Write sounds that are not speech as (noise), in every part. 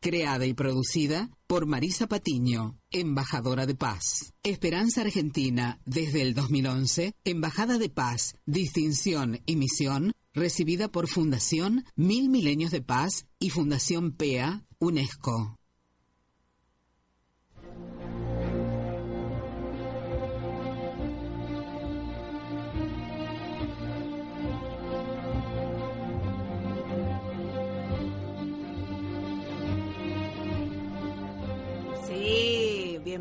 creada y producida por Marisa Patiño, embajadora de paz. Esperanza Argentina, desde el 2011, embajada de paz, distinción y misión, recibida por Fundación Mil Milenios de Paz y Fundación PEA, UNESCO.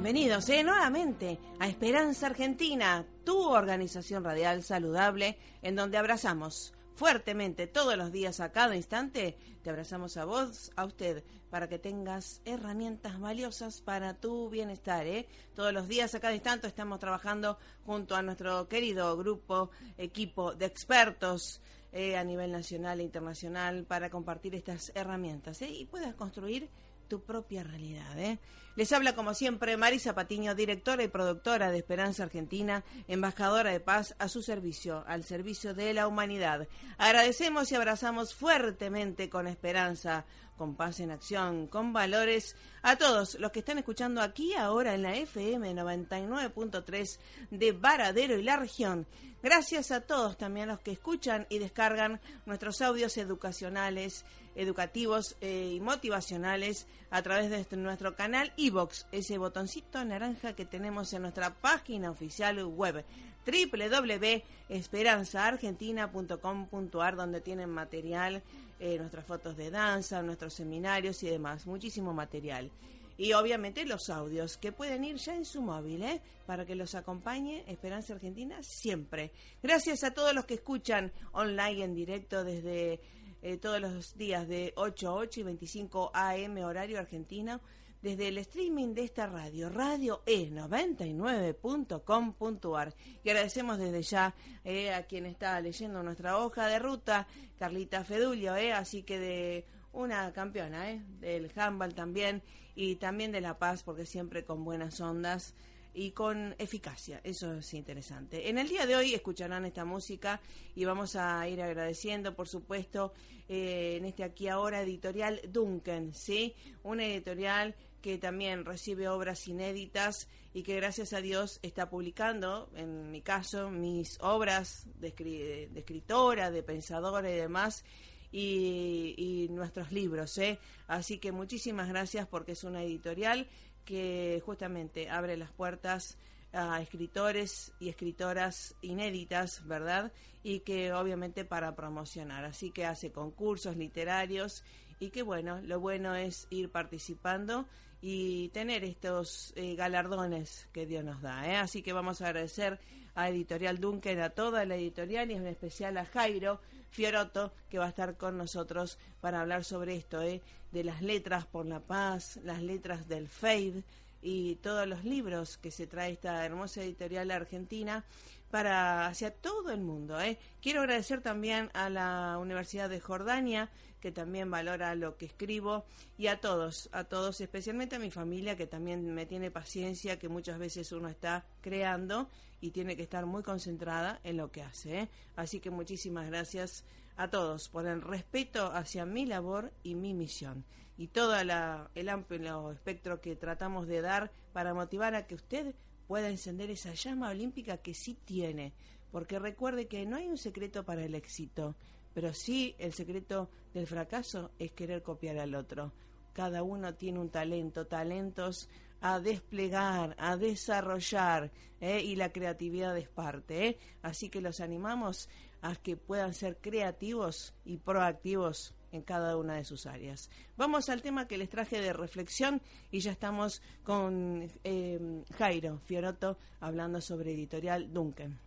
Bienvenidos ¿eh? nuevamente a Esperanza Argentina, tu organización radial saludable, en donde abrazamos fuertemente todos los días, a cada instante, te abrazamos a vos, a usted, para que tengas herramientas valiosas para tu bienestar. ¿eh? Todos los días, a cada instante, estamos trabajando junto a nuestro querido grupo, equipo de expertos. Eh, a nivel nacional e internacional para compartir estas herramientas ¿eh? y puedas construir tu propia realidad. ¿eh? Les habla como siempre Marisa Patiño, directora y productora de Esperanza Argentina, embajadora de paz a su servicio, al servicio de la humanidad. Agradecemos y abrazamos fuertemente con esperanza, con paz en acción, con valores a todos los que están escuchando aquí ahora en la FM 99.3 de Varadero y la región. Gracias a todos también los que escuchan y descargan nuestros audios educacionales educativos eh, y motivacionales a través de este, nuestro canal iBox, ese botoncito naranja que tenemos en nuestra página oficial web www.esperanzaargentina.com.ar donde tienen material, eh, nuestras fotos de danza, nuestros seminarios y demás, muchísimo material. Y obviamente los audios que pueden ir ya en su móvil, ¿eh? para que los acompañe Esperanza Argentina siempre. Gracias a todos los que escuchan online en directo desde eh, todos los días de 8 a 8 y 25 AM horario argentino desde el streaming de esta radio, radio e99.com.ar. Y agradecemos desde ya eh, a quien está leyendo nuestra hoja de ruta, Carlita Fedulio, eh, así que de una campeona eh, del handball también y también de La Paz, porque siempre con buenas ondas y con eficacia. Eso es interesante. En el día de hoy escucharán esta música y vamos a ir agradeciendo, por supuesto, eh, en este aquí ahora editorial Duncan, ¿sí? Una editorial que también recibe obras inéditas y que gracias a Dios está publicando, en mi caso, mis obras de, escritora, de pensadora y demás. Y, y, nuestros libros. ¿eh? Así que muchísimas gracias porque es una editorial que justamente abre las puertas a escritores y escritoras inéditas, ¿verdad? Y que obviamente para promocionar. Así que hace concursos literarios y que bueno, lo bueno es ir participando y tener estos eh, galardones que Dios nos da. ¿eh? Así que vamos a agradecer a Editorial Duncan, a toda la editorial y en especial a Jairo Fioroto, que va a estar con nosotros para hablar sobre esto, ¿eh? de las letras por la paz, las letras del FAID y todos los libros que se trae esta hermosa editorial argentina para hacia todo el mundo. ¿eh? Quiero agradecer también a la Universidad de Jordania, que también valora lo que escribo, y a todos, a todos, especialmente a mi familia, que también me tiene paciencia, que muchas veces uno está creando y tiene que estar muy concentrada en lo que hace. ¿eh? Así que muchísimas gracias a todos por el respeto hacia mi labor y mi misión y todo el amplio espectro que tratamos de dar para motivar a que usted pueda encender esa llama olímpica que sí tiene, porque recuerde que no hay un secreto para el éxito, pero sí el secreto del fracaso es querer copiar al otro. Cada uno tiene un talento, talentos a desplegar, a desarrollar, ¿eh? y la creatividad es parte. ¿eh? Así que los animamos a que puedan ser creativos y proactivos en cada una de sus áreas. Vamos al tema que les traje de reflexión y ya estamos con eh, Jairo Fioroto hablando sobre editorial Duncan.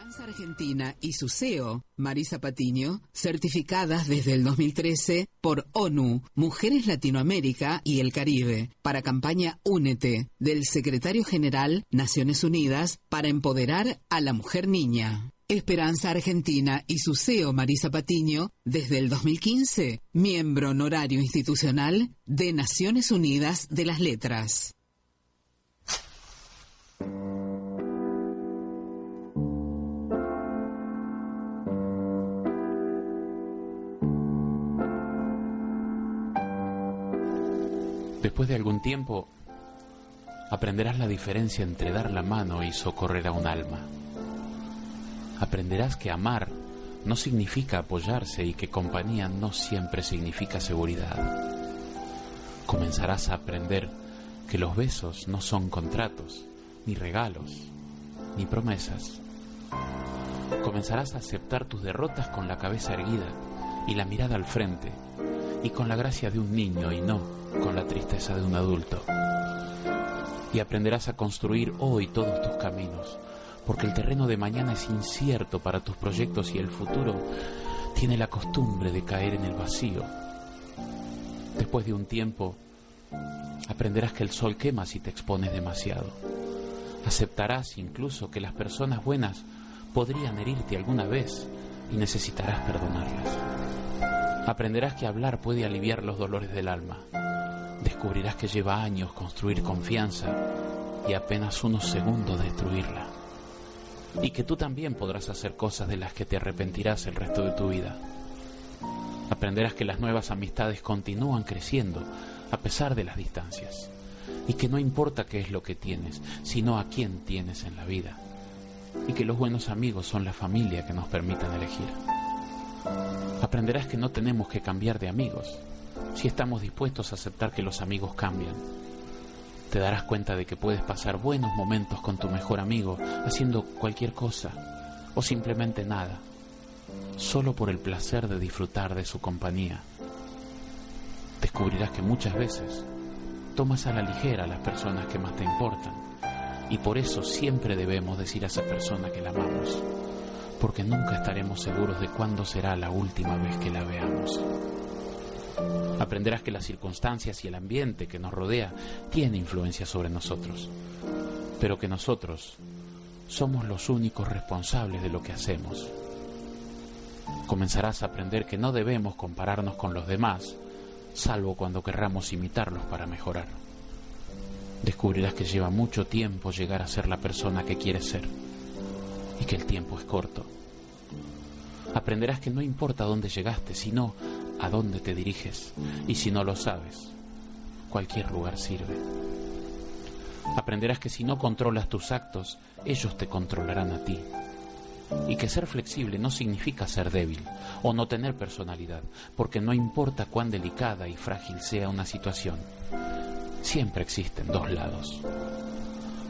Esperanza Argentina y su CEO, Marisa Patiño, certificadas desde el 2013 por ONU, Mujeres Latinoamérica y el Caribe, para campaña Únete, del secretario general Naciones Unidas para empoderar a la mujer niña. Esperanza Argentina y su CEO Marisa Patiño, desde el 2015, miembro honorario institucional de Naciones Unidas de las Letras. Después de algún tiempo, aprenderás la diferencia entre dar la mano y socorrer a un alma. Aprenderás que amar no significa apoyarse y que compañía no siempre significa seguridad. Comenzarás a aprender que los besos no son contratos, ni regalos, ni promesas. Comenzarás a aceptar tus derrotas con la cabeza erguida y la mirada al frente, y con la gracia de un niño y no con la tristeza de un adulto. Y aprenderás a construir hoy todos tus caminos, porque el terreno de mañana es incierto para tus proyectos y el futuro tiene la costumbre de caer en el vacío. Después de un tiempo, aprenderás que el sol quema si te expones demasiado. Aceptarás incluso que las personas buenas podrían herirte alguna vez y necesitarás perdonarlas. Aprenderás que hablar puede aliviar los dolores del alma. Descubrirás que lleva años construir confianza y apenas unos segundos destruirla. Y que tú también podrás hacer cosas de las que te arrepentirás el resto de tu vida. Aprenderás que las nuevas amistades continúan creciendo a pesar de las distancias. Y que no importa qué es lo que tienes, sino a quién tienes en la vida. Y que los buenos amigos son la familia que nos permitan elegir. Aprenderás que no tenemos que cambiar de amigos si estamos dispuestos a aceptar que los amigos cambian. Te darás cuenta de que puedes pasar buenos momentos con tu mejor amigo haciendo cualquier cosa o simplemente nada, solo por el placer de disfrutar de su compañía. Descubrirás que muchas veces tomas a la ligera a las personas que más te importan y por eso siempre debemos decir a esa persona que la amamos porque nunca estaremos seguros de cuándo será la última vez que la veamos. Aprenderás que las circunstancias y el ambiente que nos rodea tiene influencia sobre nosotros, pero que nosotros somos los únicos responsables de lo que hacemos. Comenzarás a aprender que no debemos compararnos con los demás, salvo cuando querramos imitarlos para mejorar. Descubrirás que lleva mucho tiempo llegar a ser la persona que quieres ser y que el tiempo es corto. Aprenderás que no importa dónde llegaste, sino a dónde te diriges. Y si no lo sabes, cualquier lugar sirve. Aprenderás que si no controlas tus actos, ellos te controlarán a ti. Y que ser flexible no significa ser débil o no tener personalidad, porque no importa cuán delicada y frágil sea una situación, siempre existen dos lados.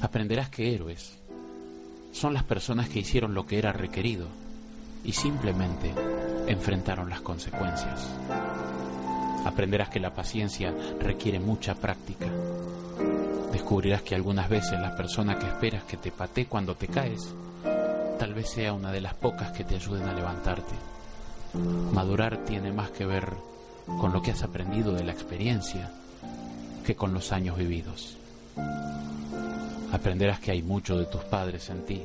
Aprenderás que héroes son las personas que hicieron lo que era requerido y simplemente enfrentaron las consecuencias. Aprenderás que la paciencia requiere mucha práctica. Descubrirás que algunas veces la persona que esperas que te patee cuando te caes, tal vez sea una de las pocas que te ayuden a levantarte. Madurar tiene más que ver con lo que has aprendido de la experiencia que con los años vividos. Aprenderás que hay mucho de tus padres en ti,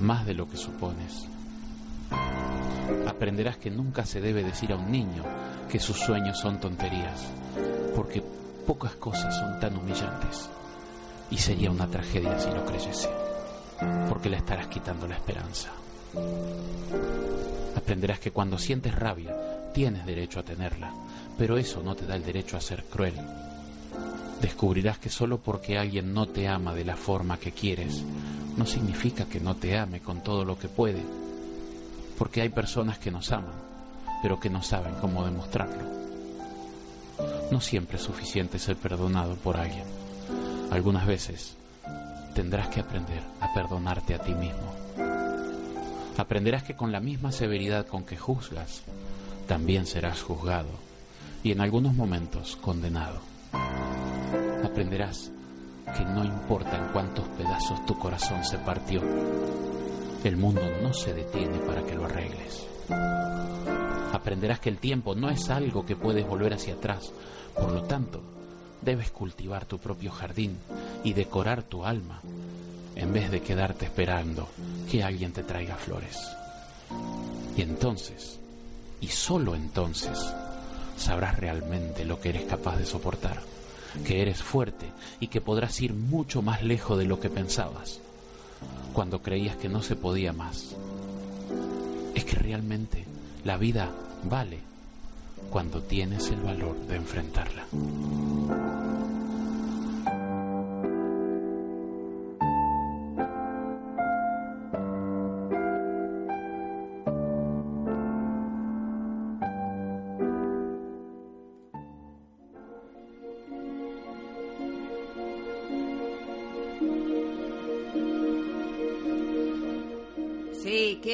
más de lo que supones. Aprenderás que nunca se debe decir a un niño que sus sueños son tonterías, porque pocas cosas son tan humillantes y sería una tragedia si lo creyese, porque le estarás quitando la esperanza. Aprenderás que cuando sientes rabia tienes derecho a tenerla, pero eso no te da el derecho a ser cruel descubrirás que solo porque alguien no te ama de la forma que quieres, no significa que no te ame con todo lo que puede, porque hay personas que nos aman, pero que no saben cómo demostrarlo. No siempre es suficiente ser perdonado por alguien. Algunas veces tendrás que aprender a perdonarte a ti mismo. Aprenderás que con la misma severidad con que juzgas, también serás juzgado y en algunos momentos condenado aprenderás que no importa en cuántos pedazos tu corazón se partió, El mundo no se detiene para que lo arregles. Aprenderás que el tiempo no es algo que puedes volver hacia atrás. Por lo tanto, debes cultivar tu propio jardín y decorar tu alma en vez de quedarte esperando que alguien te traiga flores. Y entonces, y solo entonces, sabrás realmente lo que eres capaz de soportar, que eres fuerte y que podrás ir mucho más lejos de lo que pensabas, cuando creías que no se podía más. Es que realmente la vida vale cuando tienes el valor de enfrentarla.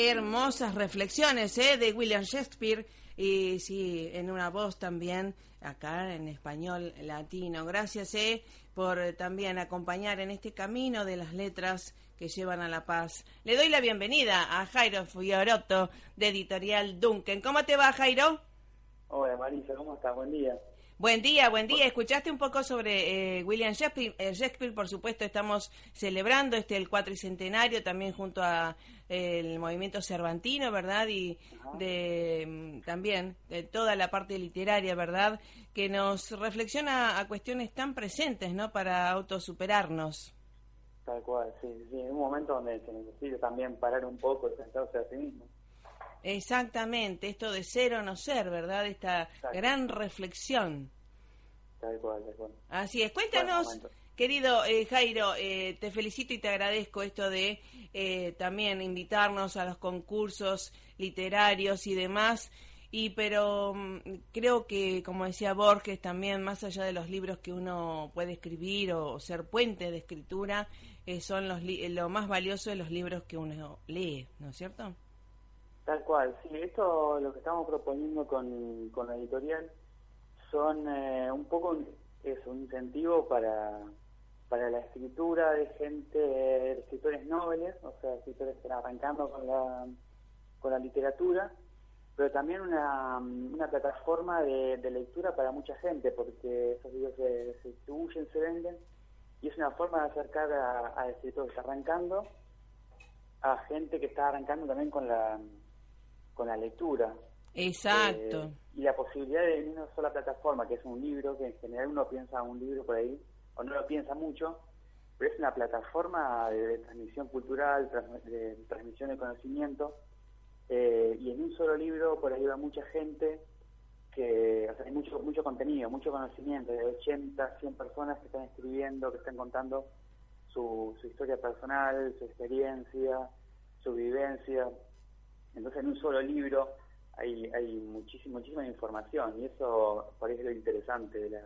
Hermosas reflexiones ¿eh? de William Shakespeare y sí, en una voz también acá en español latino. Gracias ¿eh? por también acompañar en este camino de las letras que llevan a la paz. Le doy la bienvenida a Jairo Fiorotto de Editorial Duncan. ¿Cómo te va, Jairo? Hola, Marisa, ¿cómo estás? Buen día. Buen día, buen día. Escuchaste un poco sobre eh, William Shakespeare. Eh, Shakespeare, por supuesto, estamos celebrando este el cuatricentenario también junto a el movimiento cervantino, ¿verdad? Y de mm, también de toda la parte literaria, ¿verdad? Que nos reflexiona a cuestiones tan presentes, ¿no? Para autosuperarnos. Tal cual, sí, sí. En un momento donde se necesita también parar un poco y pensarse a sí mismo. Exactamente, esto de ser o no ser, ¿verdad? Esta gran reflexión. Tal cual, tal cual. Así es, cuéntanos, querido eh, Jairo, eh, te felicito y te agradezco esto de eh, también invitarnos a los concursos literarios y demás. Y pero mm, creo que, como decía Borges, también más allá de los libros que uno puede escribir o, ser puente de escritura, son los lo más valioso de los libros que uno lee, ¿no es cierto? Tal cual, sí, esto lo que estamos proponiendo con, con la editorial son eh, un poco es un incentivo para, para la escritura de gente, de escritores nobles, o sea, escritores que están arrancando con la, con la literatura, pero también una, una plataforma de, lectura para mucha gente, porque esos libros se, distribuyen, se venden, y es una forma de acercar a, a escritores arrancando a gente que está arrancando también con la con la lectura. Exacto. Eh, y la posibilidad de una sola plataforma, que es un libro, que en general uno piensa un libro por ahí, o no lo piensa mucho, pero es una plataforma de, transmisión cultural, de transmisión de conocimiento, eh, y en un solo libro por ahí va mucha gente, que o sea, hay mucho, mucho contenido, mucho conocimiento, de 80, 100 personas que están escribiendo, que están contando su, su historia personal, su experiencia, su vivencia. Entonces en un solo libro hay, hay muchísima, muchísima información y eso parece lo interesante de la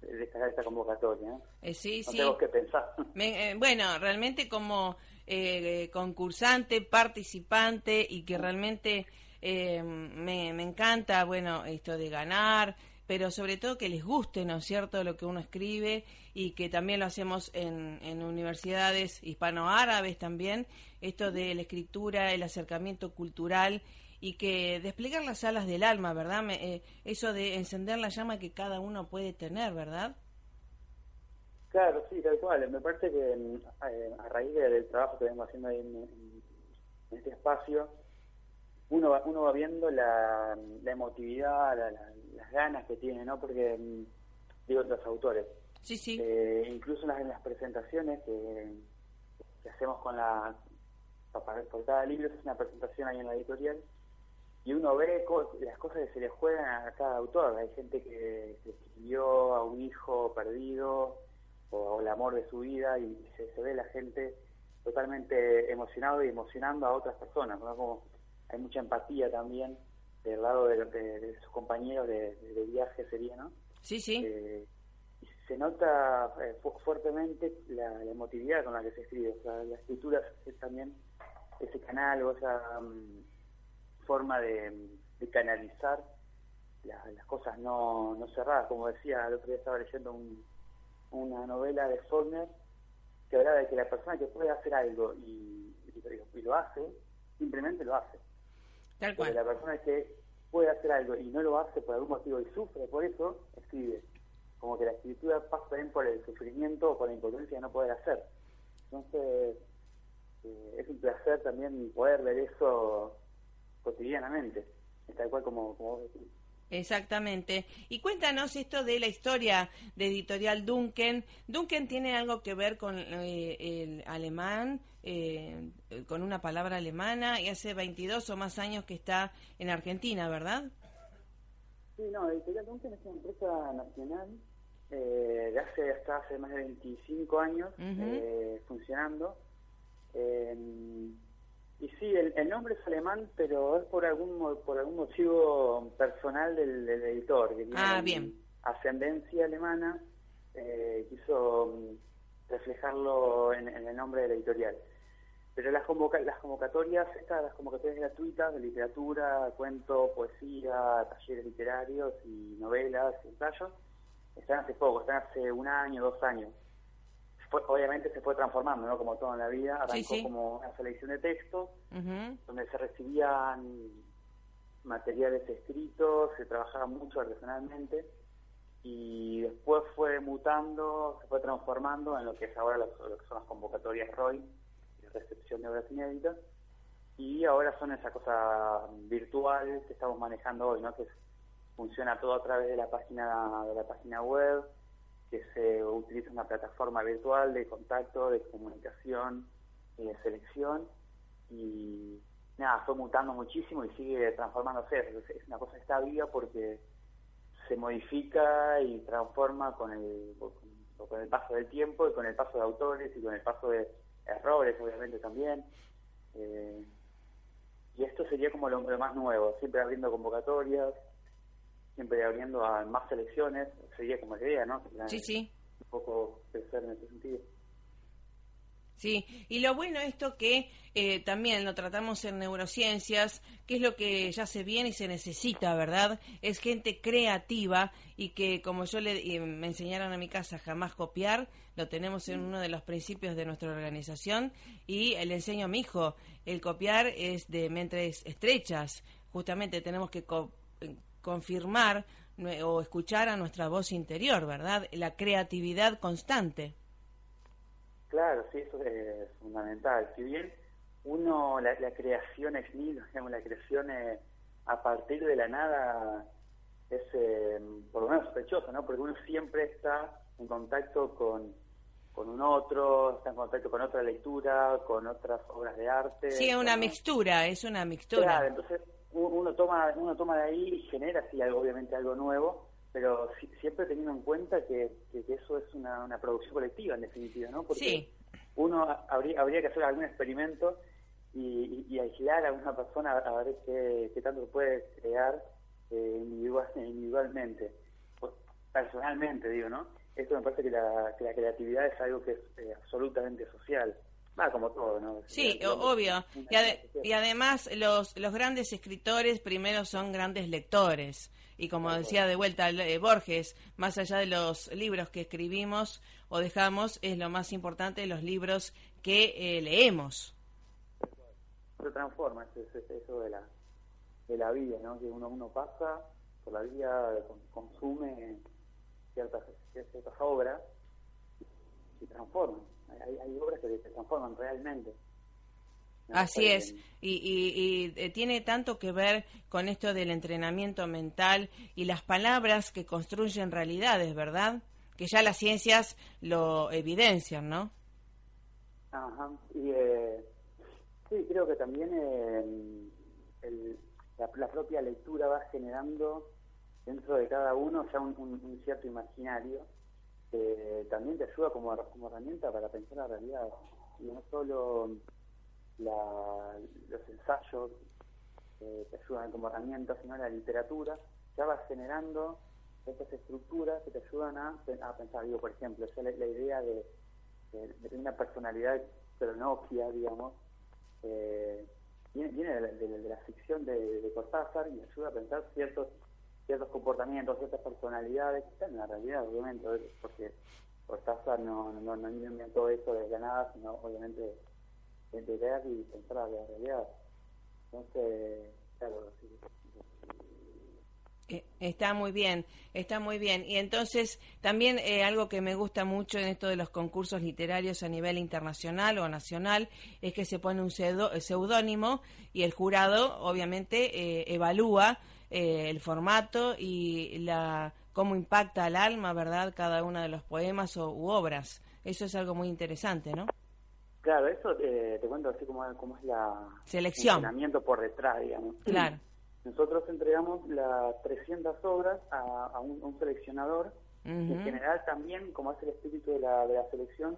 de esta, convocatoria. Eh, sí, no sí. Tengo que pensar. (laughs) Eh, bueno, realmente como eh, concursante, participante y que realmente eh, me, me encanta, bueno, esto de ganar, pero sobre todo que les guste, ¿no es cierto?, lo que uno escribe y que también lo hacemos en, en universidades hispanoárabes también, esto de la escritura, el acercamiento cultural y que desplegar las alas del alma, ¿verdad? Eh, eso de encender la llama que cada uno puede tener, ¿verdad? Claro, sí, tal cual. Me parece que eh, a raíz del trabajo que vengo haciendo ahí en, este espacio, uno va, uno va viendo la, emotividad, las ganas que tiene, ¿no? Porque, mm, digo, los autores. Sí, sí. Eh, incluso en las, presentaciones que, hacemos con la... Por cada libro es una presentación ahí en la editorial y uno ve las cosas que se le juegan a cada autor. Hay gente que, escribió a un hijo perdido o, el amor de su vida y se, ve la gente totalmente emocionado y emocionando a otras personas. Como hay mucha empatía también del lado de, sus compañeros de, viaje sería, ¿no? Sí, sí. Eh, se nota eh, fuertemente la, emotividad con la que se escribe. O sea, la escritura es también ese canal o esa mm, forma de, canalizar las cosas no, no cerradas. Como decía, el otro día estaba leyendo una novela de Faulkner que hablaba de que la persona que puede hacer algo y y, lo hace, simplemente lo hace. Tal cual. la persona que puede hacer algo y no lo hace por algún motivo y sufre por eso, escribe. Como que la escritura pasa también por el sufrimiento o por la impotencia de no poder hacer. Entonces, eh, es un placer también poder ver eso cotidianamente, tal cual como, como vos decís. Exactamente. Y cuéntanos esto de la historia de Editorial Duncan. Duncan tiene algo que ver con eh, el alemán, eh, con una palabra alemana, y hace 22 o más años que está en Argentina, ¿verdad? Sí, no, Editorial Duncan es una empresa nacional eh, de hace hasta hace más de 25 años funcionando. Y sí, el, nombre es alemán, pero es por algún por algún motivo personal del, editor, que tiene ah, bien. ascendencia alemana, eh, quiso mm, reflejarlo en, el nombre de la editorial. Pero las, las convocatorias, estas, las convocatorias gratuitas de literatura, cuento, poesía, talleres literarios y novelas, ensayos, están hace poco, están hace un año, dos años obviamente se fue transformando, ¿no? Como todo en la vida, arrancó como una selección de textos, donde se recibían materiales escritos, se trabajaba mucho artesanalmente, y después fue mutando, se fue transformando en lo que es ahora lo, que son las convocatorias ROI, recepción de obras inéditas, y ahora son esa cosa virtual que estamos manejando hoy, ¿no? Que funciona todo a través de la página de la página web, que se utiliza una plataforma virtual de contacto, de comunicación y de selección y nada, fue mutando muchísimo y sigue transformándose. Es una cosa que está viva porque se modifica y transforma con el, con el paso del tiempo y con el paso de autores y con el paso de errores, obviamente también. Eh, y esto sería como lo, lo, más nuevo, siempre abriendo convocatorias, siempre abriendo a más selecciones, sería como la idea, ¿no? sí, sí. Un poco crecer en ese sentido. Sí, y lo bueno esto que eh, también lo tratamos en neurociencias, que es lo que ya se viene y se necesita, ¿verdad? Es gente creativa y que, como yo le me enseñaron a mi casa, jamás copiar, lo tenemos en uno de los principios de nuestra organización y le enseño a mi hijo, el copiar es de mentes estrechas, justamente tenemos que confirmar o escuchar a nuestra voz interior, ¿verdad? La creatividad constante. Claro, sí, eso es fundamental. Si bien uno, la, creación es nihilo, digamos, la creación a partir de la nada es eh, por lo menos sospechosa, ¿no? Porque uno siempre está en contacto con, con un otro, está en contacto con otra lectura, con otras obras de arte. Sí, es una mixtura, es una mixtura. Claro, entonces uno toma uno toma de ahí y genera sí algo obviamente algo nuevo pero siempre teniendo en cuenta que, eso es una, una, producción colectiva en definitiva no porque uno habría habría que hacer algún experimento y, y, aislar a una persona a ver qué, qué tanto puede crear eh, individual, (laughs) individualmente. Personalmente digo no esto me parece que la, que la creatividad es algo que es eh, absolutamente social Ah, como todo, ¿no? Sí, obvio. Y, además los, los grandes escritores primero son grandes lectores. Y como decía de vuelta eh, Borges, más allá de los libros que escribimos o dejamos, es lo más importante los libros que eh, leemos. Se transforma, es, eso de la, de la vida, ¿no? Que uno, uno pasa por la vida, consume ciertas, ciertas obras y se transforman hay, obras que se transforman realmente. Así es, y, eh, tiene tanto que ver con esto del entrenamiento mental y las palabras que construyen realidades, ¿verdad? Que ya las ciencias lo evidencian, ¿no? Ajá, y eh, sí, creo que también eh, la, propia lectura va generando dentro de cada uno ya un cierto imaginario que también te ayuda como, como herramienta para pensar la realidad. No solo los ensayos eh, te ayudan como herramienta, sino la literatura, ya vas generando estas estructuras que te ayudan a, a pensar. Digo, por ejemplo, ya la, idea de, de, una personalidad cronopia, digamos, eh, viene, viene de, la ficción de, de Cortázar y ayuda a pensar ciertos ciertos comportamientos, ciertas personalidades que están en la realidad, obviamente, porque Cortázar no, no, no inventó eso desde nada, sino obviamente de, y pensar la realidad. Entonces, claro, eh, Está muy bien, está muy bien. Y entonces, también eh, algo que me gusta mucho en esto de los concursos literarios a nivel internacional o nacional es que se pone un seudónimo y el jurado, obviamente, eh, evalúa el formato y la cómo impacta al alma, ¿verdad?, cada uno de los poemas o, u obras. Eso es algo muy interesante, ¿no? Claro, eso te cuento así como, como es la selección. por detrás, digamos. Claro. Nosotros entregamos las 300 obras a, un, seleccionador, en general también, como es el espíritu de la, de la selección,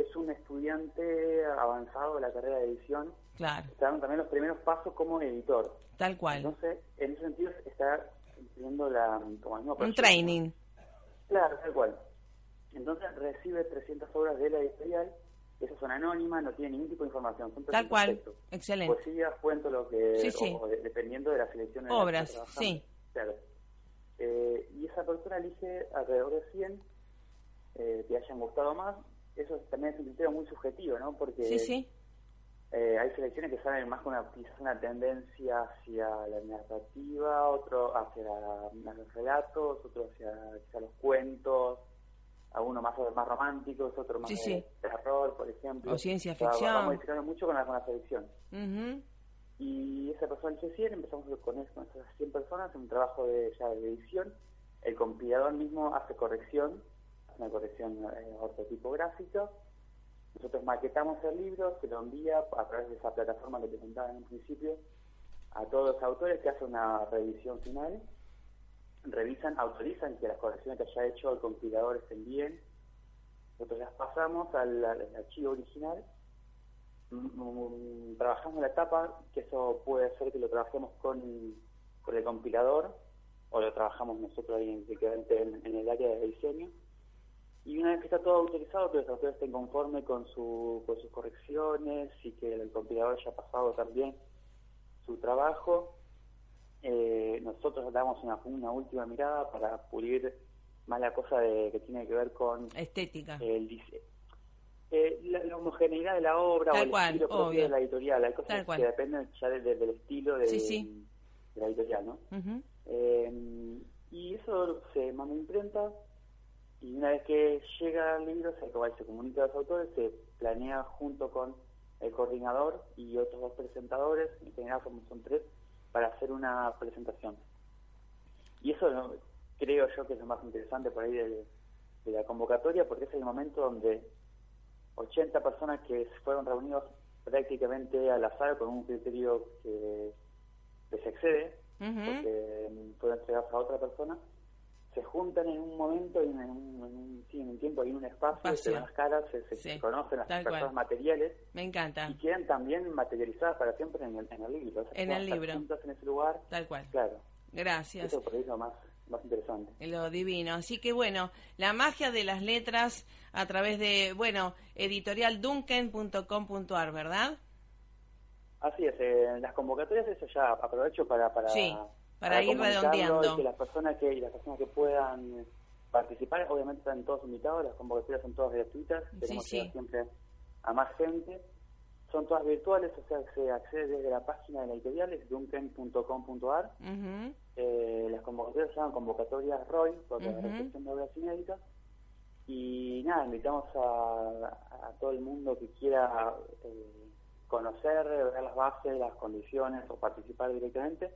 es un estudiante avanzado de la carrera de edición. Claro. Están también los primeros pasos como editor. Tal cual. Entonces, en ese sentido, está teniendo la, como Un training. Claro, tal cual. Entonces, recibe 300 obras de la editorial esas son anónimas, no tienen ningún tipo de información. Son Tal cual, excelente. Poesía, cuento, lo que... Sí, dependiendo de la selección de Obras, sí. Claro. Eh, y esa persona elige alrededor de 100 eh, que hayan gustado más. Eso también es un criterio muy subjetivo, ¿no? Porque sí, sí. Eh, hay selecciones que saben más con una, quizás una tendencia hacia la narrativa, otro hacia los relatos, otro hacia, hacia los cuentos, algunos más, más románticos, otros más de terror, por ejemplo. O ciencia ficción. vamos modificando mucho con la, con la selección. Y esa persona el 100, empezamos con, esas 100 personas en un trabajo de, ya de edición. El compilador mismo hace corrección, una corrección eh, ortotipográfica. Nosotros maquetamos el libro, se lo envía a través de esa plataforma que te contaba en un principio a todos los autores que hacen una revisión final revisan, autorizan que las correcciones que haya hecho el compilador estén bien. Nosotros las pasamos al, archivo original, mm, mm, trabajamos la etapa, que eso puede ser que lo trabajemos con, con el compilador o lo trabajamos nosotros ahí en, en el área de diseño. Y una vez que está todo autorizado, que los autores estén conformes con, su, con sus correcciones y que el compilador haya pasado también su trabajo, eh, nosotros damos una, una última mirada para pulir más la cosa de, que tiene que ver con estética. el eh, la, homogeneidad de la obra o el estilo propio de la editorial. Hay cosas que dependen ya del estilo de, la editorial ¿no? eh, y eso se manda imprenta y una vez que llega el libro se, se comunica a los autores se planea junto con el coordinador y otros dos presentadores en general son, son tres para hacer una presentación. Y eso creo yo que es lo más interesante por ahí de, la convocatoria, porque es el momento donde 80 personas que fueron reunidos prácticamente al azar con un criterio que les excede, porque pueden entregarse a otra persona, se juntan en un momento, en un, en un, tiempo y en un espacio, se ven las caras, se, conocen las personas materiales. Me encanta. Y quedan también materializadas para siempre en el, en el libro. en el libro. en ese lugar. Tal cual. Claro. Gracias. Eso por eso más, más interesante. Lo divino. Así que bueno, la magia de las letras a través de, bueno, editorialduncan.com.ar, ¿verdad? Así es, en las convocatorias eso ya aprovecho para, para sí para, ir redondeando. Y que las personas que, y las personas que puedan participar, obviamente están todos invitados, las convocatorias son todas gratuitas, tenemos ir siempre a más gente. Son todas virtuales, o sea, se accede desde la página de la editorial, es duncan.com.ar. eh, las convocatorias se llaman convocatorias ROY, porque la recepción de obras inéditas. Y nada, invitamos a, todo el mundo que quiera eh, conocer, ver las bases, las condiciones o participar directamente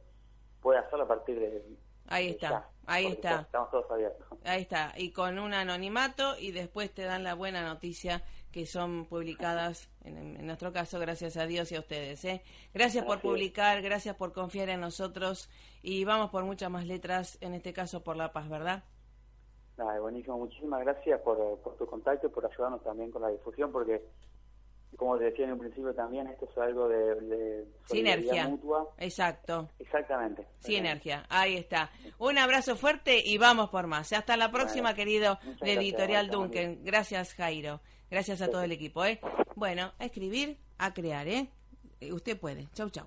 puede hacerlo a partir de... Ahí está, ahí está. Estamos todos abiertos. Ahí está, y con un anonimato y después te dan la buena noticia que son publicadas, en, nuestro caso, gracias a Dios y a ustedes. ¿eh? Gracias por publicar, gracias por confiar en nosotros y vamos por muchas más letras, en este caso por La Paz, ¿verdad? buenísimo, muchísimas gracias por, por tu contacto y por ayudarnos también con la difusión, porque como te decía en un principio también, esto es algo de, sinergia mutua. Exacto. Exactamente. Sinergia, ahí está. Un abrazo fuerte y vamos por más. Hasta la próxima, querido de Editorial Duncan. Gracias, Jairo. Gracias a todo el equipo. ¿eh? Bueno, a escribir, a crear. ¿eh? Usted puede. Chau, chau.